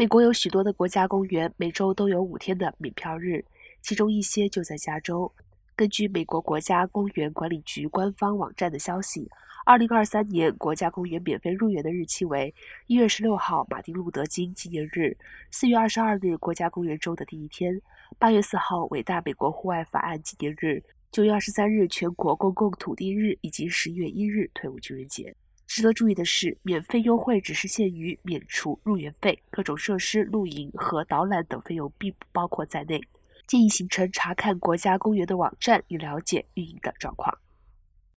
美国有许多的国家公园每周都有五天的免票日，其中一些就在加州。根据美国国家公园管理局官方网站的消息，二零二三年国家公园免费入园的日期为一月十六号马丁路德金纪念日，四月二十二日国家公园周的第一天，八月四号伟大美国户外法案纪念日，九月二十三日全国公共土地日以及十一月一日退伍军人节。值得注意的是，免费优惠只是限于免除入园费，各种设施、露营和导览等费用并不包括在内。建议行程查看国家公园的网站以了解运营的状况。